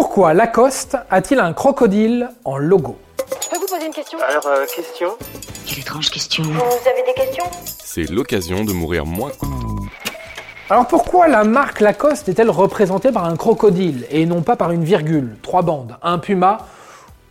Pourquoi Lacoste a-t-il un crocodile en logo Je peux vous poser une question Alors, euh, question Quelle étrange question. Vous avez des questions C'est l'occasion de mourir moins. Alors pourquoi la marque Lacoste est-elle représentée par un crocodile et non pas par une virgule, trois bandes, un puma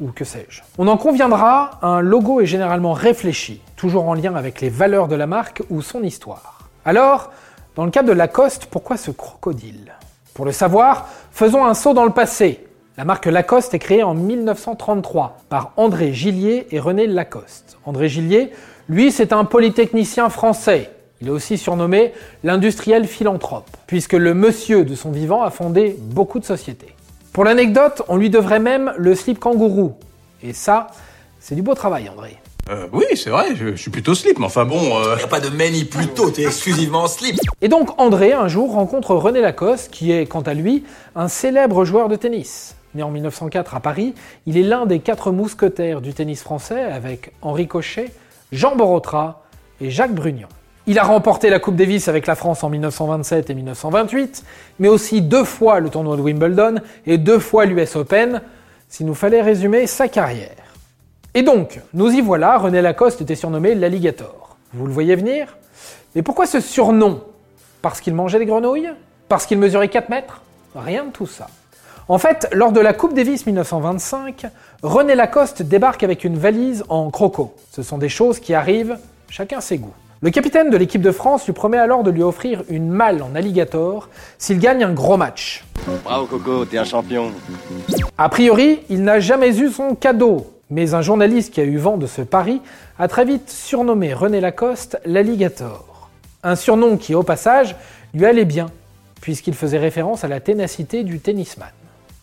ou que sais-je? On en conviendra, un logo est généralement réfléchi, toujours en lien avec les valeurs de la marque ou son histoire. Alors, dans le cas de Lacoste, pourquoi ce crocodile? Pour le savoir, faisons un saut dans le passé. La marque Lacoste est créée en 1933 par André Gillier et René Lacoste. André Gillier, lui, c'est un polytechnicien français. Il est aussi surnommé l'industriel philanthrope, puisque le monsieur de son vivant a fondé beaucoup de sociétés. Pour l'anecdote, on lui devrait même le slip kangourou. Et ça, c'est du beau travail, André. Euh, oui, c'est vrai, je, je suis plutôt slip, mais enfin bon... Euh... Y a pas de manie plutôt, t'es exclusivement en slip. Et donc André, un jour, rencontre René Lacoste, qui est, quant à lui, un célèbre joueur de tennis. Né en 1904 à Paris, il est l'un des quatre mousquetaires du tennis français avec Henri Cochet, Jean Borotra et Jacques Brugnon. Il a remporté la Coupe Davis avec la France en 1927 et 1928, mais aussi deux fois le tournoi de Wimbledon et deux fois l'US Open, s'il nous fallait résumer sa carrière. Et donc, nous y voilà, René Lacoste était surnommé l'alligator. Vous le voyez venir? Mais pourquoi ce surnom? Parce qu'il mangeait des grenouilles? Parce qu'il mesurait 4 mètres? Rien de tout ça. En fait, lors de la Coupe Davis 1925, René Lacoste débarque avec une valise en croco. Ce sont des choses qui arrivent, chacun ses goûts. Le capitaine de l'équipe de France lui promet alors de lui offrir une malle en alligator s'il gagne un gros match. Bravo Coco, t'es un champion. A priori, il n'a jamais eu son cadeau, mais un journaliste qui a eu vent de ce pari a très vite surnommé René Lacoste l'alligator. Un surnom qui, au passage, lui allait bien, puisqu'il faisait référence à la ténacité du tennisman.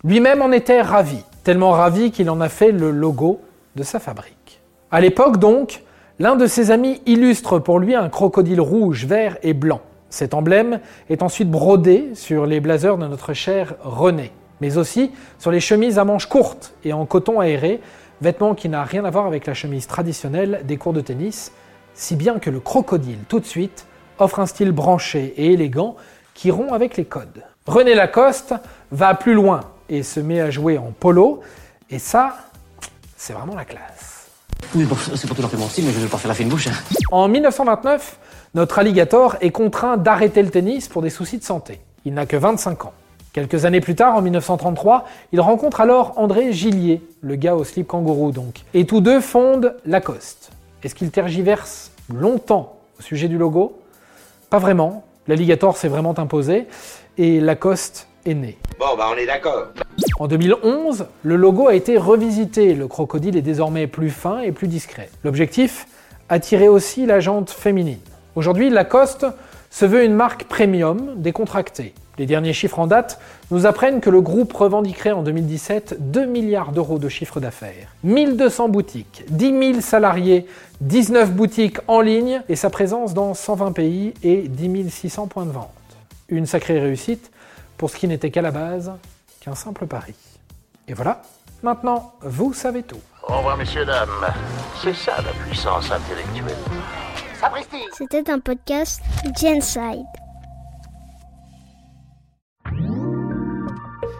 Lui-même en était ravi, tellement ravi qu'il en a fait le logo de sa fabrique. À l'époque donc, L'un de ses amis illustre pour lui un crocodile rouge, vert et blanc. Cet emblème est ensuite brodé sur les blazers de notre cher René, mais aussi sur les chemises à manches courtes et en coton aéré, vêtement qui n'a rien à voir avec la chemise traditionnelle des cours de tennis, si bien que le crocodile, tout de suite, offre un style branché et élégant qui rompt avec les codes. René Lacoste va plus loin et se met à jouer en polo, et ça, c'est vraiment la classe. Oui, bon, c'est pas tout à fait mon style, mais je vais pas faire la fine bouche. hein. En 1929, notre alligator est contraint d'arrêter le tennis pour des soucis de santé. Il n'a que 25 ans. Quelques années plus tard, en 1933, il rencontre alors André Gillier, le gars au slip kangourou donc, et tous deux fondent Lacoste. Est-ce qu'ils tergiversent longtemps au sujet du logo? Pas vraiment. L'alligator s'est vraiment imposé et Lacoste est né. Bon, bah on est d'accord. En 2011, le logo a été revisité. Le crocodile est désormais plus fin et plus discret. L'objectif? Attirer aussi la jante féminine. Aujourd'hui, Lacoste se veut une marque premium décontractée. Les derniers chiffres en date nous apprennent que le groupe revendiquerait en 2017 2 milliards d'euros de chiffre d'affaires, 1200 boutiques, 10 000 salariés, 19 boutiques en ligne et sa présence dans 120 pays et 10 600 points de vente. Une sacrée réussite pour ce qui n'était qu'à la base qu'un simple pari. Et voilà, maintenant vous savez tout. Au revoir, messieurs, dames. C'est ça la puissance intellectuelle. C'était un podcast Genside.